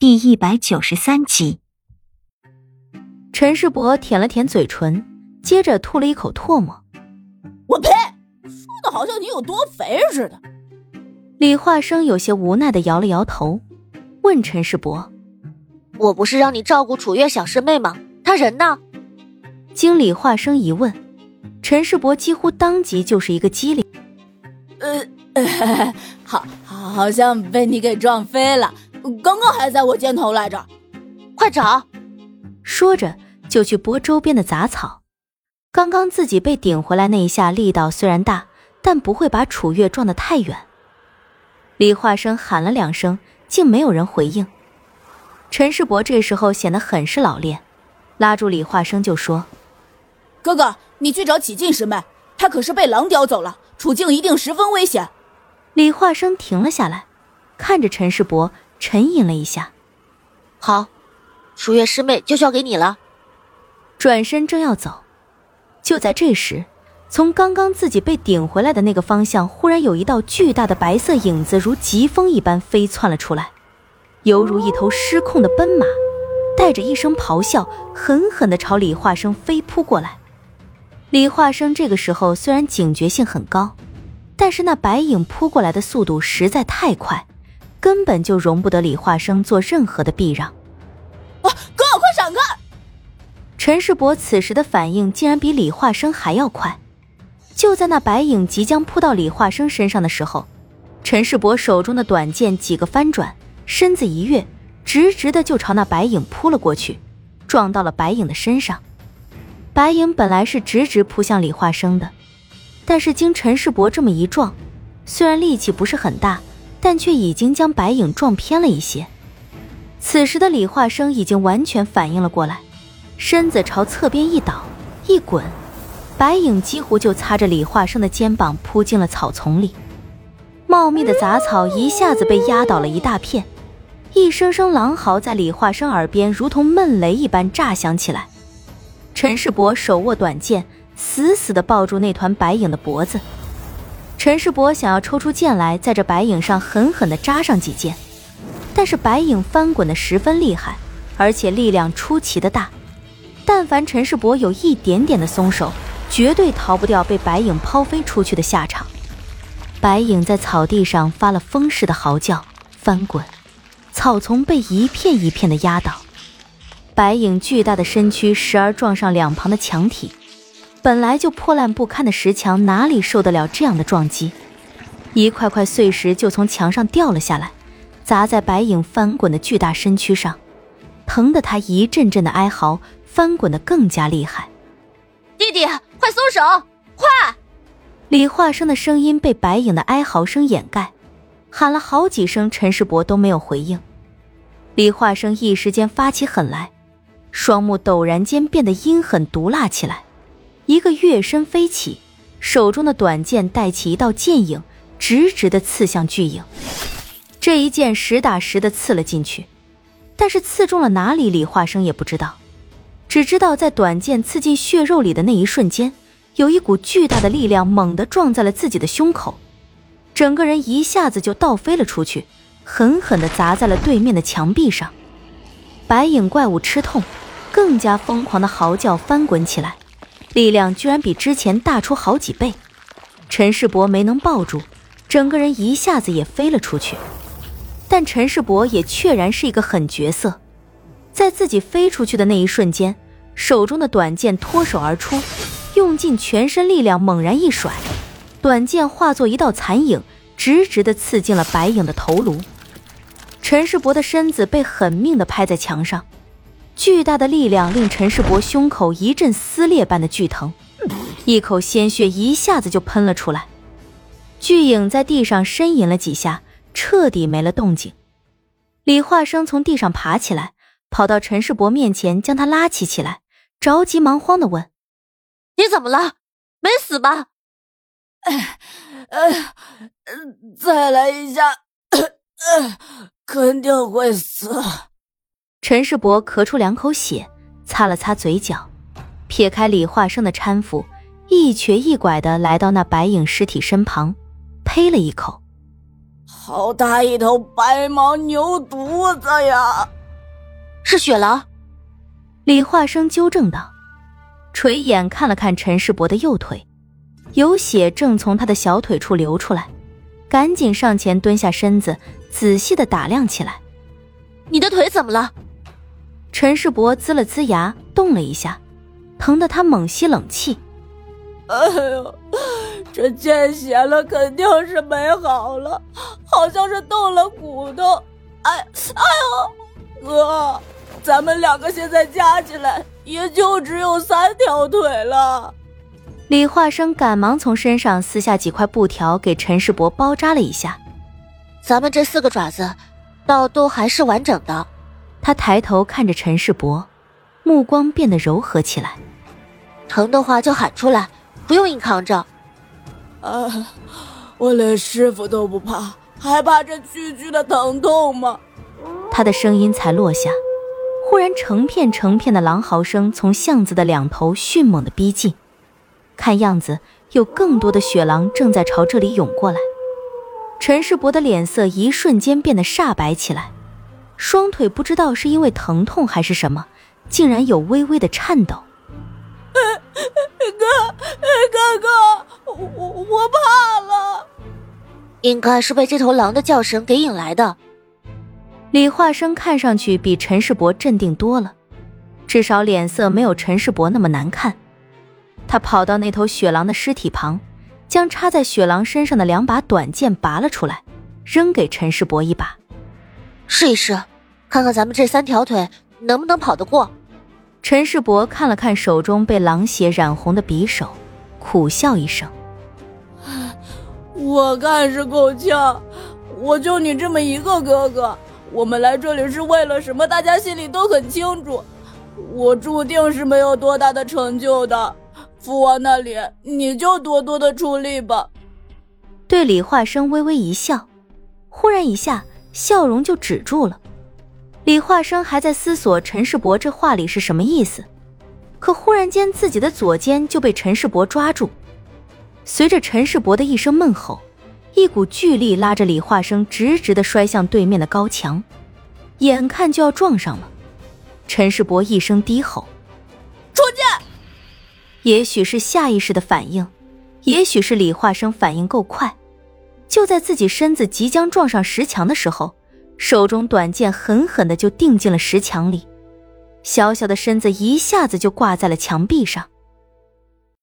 第一百九十三集。陈世伯舔了舔嘴唇，接着吐了一口唾沫。我呸！说的好像你有多肥似的。李化生有些无奈的摇了摇头，问陈世伯：“我不是让你照顾楚月小师妹吗？他人呢？”经李化生一问，陈世伯几乎当即就是一个机灵。呃，好，好像被你给撞飞了，刚刚还在我肩头来着，快找！说着就去拨周边的杂草。刚刚自己被顶回来那一下力道虽然大，但不会把楚月撞得太远。李化生喊了两声，竟没有人回应。陈世伯这时候显得很是老练，拉住李化生就说：“哥哥，你去找启进师妹，她可是被狼叼走了，处境一定十分危险。”李化生停了下来，看着陈世伯，沉吟了一下：“好，楚月师妹就交给你了。”转身正要走。就在这时，从刚刚自己被顶回来的那个方向，忽然有一道巨大的白色影子如疾风一般飞窜了出来，犹如一头失控的奔马，带着一声咆哮，狠狠地朝李化生飞扑过来。李化生这个时候虽然警觉性很高，但是那白影扑过来的速度实在太快，根本就容不得李化生做任何的避让。啊，哥，快闪开！陈世伯此时的反应竟然比李化生还要快，就在那白影即将扑到李化生身上的时候，陈世伯手中的短剑几个翻转，身子一跃，直直的就朝那白影扑了过去，撞到了白影的身上。白影本来是直直扑向李化生的，但是经陈世伯这么一撞，虽然力气不是很大，但却已经将白影撞偏了一些。此时的李化生已经完全反应了过来。身子朝侧边一倒，一滚，白影几乎就擦着李化生的肩膀扑进了草丛里。茂密的杂草一下子被压倒了一大片，一声声狼嚎在李化生耳边如同闷雷一般炸响起来。陈世伯手握短剑，死死地抱住那团白影的脖子。陈世伯想要抽出剑来，在这白影上狠狠地扎上几剑，但是白影翻滚得十分厉害，而且力量出奇的大。但凡陈世伯有一点点的松手，绝对逃不掉被白影抛飞出去的下场。白影在草地上发了疯似的嚎叫，翻滚，草丛被一片一片的压倒。白影巨大的身躯时而撞上两旁的墙体，本来就破烂不堪的石墙哪里受得了这样的撞击？一块块碎石就从墙上掉了下来，砸在白影翻滚的巨大身躯上，疼得他一阵阵的哀嚎。翻滚的更加厉害，弟弟，快松手！快！李化生的声音被白影的哀嚎声掩盖，喊了好几声，陈世伯都没有回应。李化生一时间发起狠来，双目陡然间变得阴狠毒辣起来，一个跃身飞起，手中的短剑带起一道剑影，直直的刺向巨影。这一剑实打实的刺了进去，但是刺中了哪里，李化生也不知道。只知道在短剑刺进血肉里的那一瞬间，有一股巨大的力量猛地撞在了自己的胸口，整个人一下子就倒飞了出去，狠狠地砸在了对面的墙壁上。白影怪物吃痛，更加疯狂的嚎叫翻滚起来，力量居然比之前大出好几倍。陈世伯没能抱住，整个人一下子也飞了出去。但陈世伯也确然是一个狠角色。在自己飞出去的那一瞬间，手中的短剑脱手而出，用尽全身力量猛然一甩，短剑化作一道残影，直直的刺进了白影的头颅。陈世伯的身子被狠命的拍在墙上，巨大的力量令陈世伯胸口一阵撕裂般的剧疼，一口鲜血一下子就喷了出来。巨影在地上呻吟了几下，彻底没了动静。李化生从地上爬起来。跑到陈世伯面前，将他拉起起来，着急忙慌的问：“你怎么了？没死吧？”“哎，哎，再来一下，肯定会死。”陈世伯咳出两口血，擦了擦嘴角，撇开李化生的搀扶，一瘸一拐的来到那白影尸体身旁，呸了一口：“好大一头白毛牛犊子呀！是雪狼。李化生纠正道，垂眼看了看陈世伯的右腿，有血正从他的小腿处流出来，赶紧上前蹲下身子，仔细的打量起来。你的腿怎么了？陈世伯呲了呲牙，动了一下，疼得他猛吸冷气。哎呦，这见血了，肯定是没好了，好像是动了骨头。哎，哎呦，哥。咱们两个现在加起来也就只有三条腿了。李化生赶忙从身上撕下几块布条，给陈世伯包扎了一下。咱们这四个爪子，倒都还是完整的。他抬头看着陈世伯，目光变得柔和起来。疼的话就喊出来，不用硬扛着。啊，我连师傅都不怕，还怕这区区的疼痛吗？他的声音才落下。忽然，成片成片的狼嚎声从巷子的两头迅猛的逼近，看样子有更多的雪狼正在朝这里涌过来。陈世伯的脸色一瞬间变得煞白起来，双腿不知道是因为疼痛还是什么，竟然有微微的颤抖。哥，哥哥，我我怕了，应该是被这头狼的叫声给引来的。李化生看上去比陈世伯镇定多了，至少脸色没有陈世伯那么难看。他跑到那头雪狼的尸体旁，将插在雪狼身上的两把短剑拔了出来，扔给陈世伯一把，试一试，看看咱们这三条腿能不能跑得过。陈世伯看了看手中被狼血染红的匕首，苦笑一声：“我看是够呛，我就你这么一个哥哥。”我们来这里是为了什么？大家心里都很清楚。我注定是没有多大的成就的。父王那里，你就多多的出力吧。对李化生微微一笑，忽然一下笑容就止住了。李化生还在思索陈世伯这话里是什么意思，可忽然间自己的左肩就被陈世伯抓住，随着陈世伯的一声闷吼。一股巨力拉着李化生直直的摔向对面的高墙，眼看就要撞上了。陈世伯一声低吼：“出去！”也许是下意识的反应，也许是李化生反应够快，就在自己身子即将撞上石墙的时候，手中短剑狠狠的就钉进了石墙里，小小的身子一下子就挂在了墙壁上。